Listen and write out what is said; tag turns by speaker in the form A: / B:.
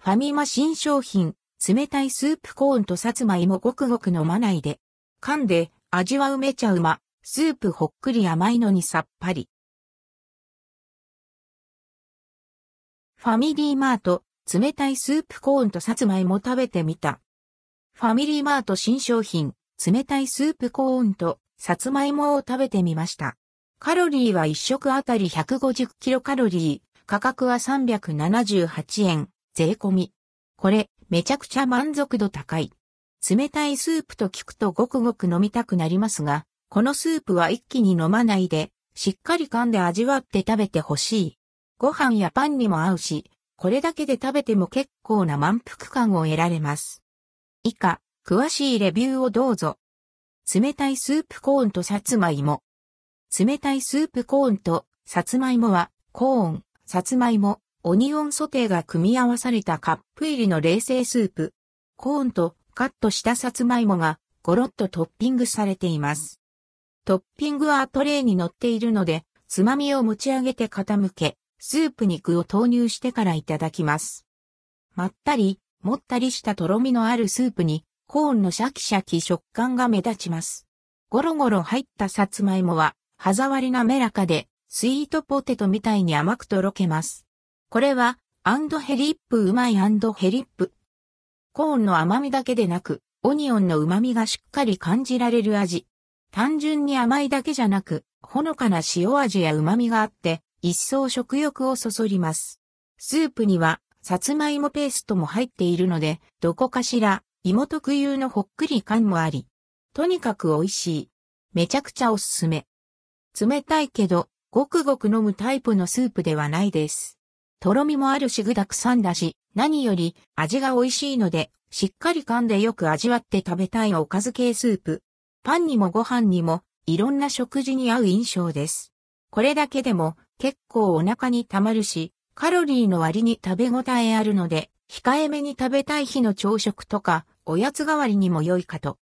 A: ファミマ新商品、冷たいスープコーンとさつまいもごくごく飲まないで。噛んで、味は埋めちゃうま。スープほっくり甘いのにさっぱり。ファミリーマート、冷たいスープコーンとさつまいも食べてみた。ファミリーマート新商品、冷たいスープコーンとさつまいもを食べてみました。カロリーは1食あたり150キロカロリー、価格は378円、税込み。これ、めちゃくちゃ満足度高い。冷たいスープと聞くとごくごく飲みたくなりますが、このスープは一気に飲まないで、しっかり噛んで味わって食べてほしい。ご飯やパンにも合うし、これだけで食べても結構な満腹感を得られます。以下、詳しいレビューをどうぞ。冷たいスープコーンとさつまいも。冷たいスープコーンとさつまいもは、コーン、さつまいも、オニオンソテーが組み合わされたカップ入りの冷製スープ。コーンとカットしたさつまいもがゴロッとトッピングされています。トッピングはトレイに乗っているので、つまみを持ち上げて傾け、スープに具を投入してからいただきます。まったり、もったりしたとろみのあるスープに、コーンのシャキシャキ食感が目立ちます。ゴロゴロ入ったさつまいもは、歯触り滑らかで、スイートポテトみたいに甘くとろけます。これは、アンドヘリップうまいアンドヘリップ。コーンの甘みだけでなく、オニオンの旨みがしっかり感じられる味。単純に甘いだけじゃなく、ほのかな塩味や旨みがあって、一層食欲をそそります。スープには、さつまいもペーストも入っているので、どこかしら、芋特有のほっくり感もあり、とにかく美味しい。めちゃくちゃおすすめ。冷たいけど、ごくごく飲むタイプのスープではないです。とろみもあるし具沢山だし、何より味が美味しいので、しっかり噛んでよく味わって食べたいおかず系スープ。パンにもご飯にも、いろんな食事に合う印象です。これだけでも結構お腹に溜まるし、カロリーの割に食べ応えあるので、控えめに食べたい日の朝食とか、おやつ代わりにも良いかと。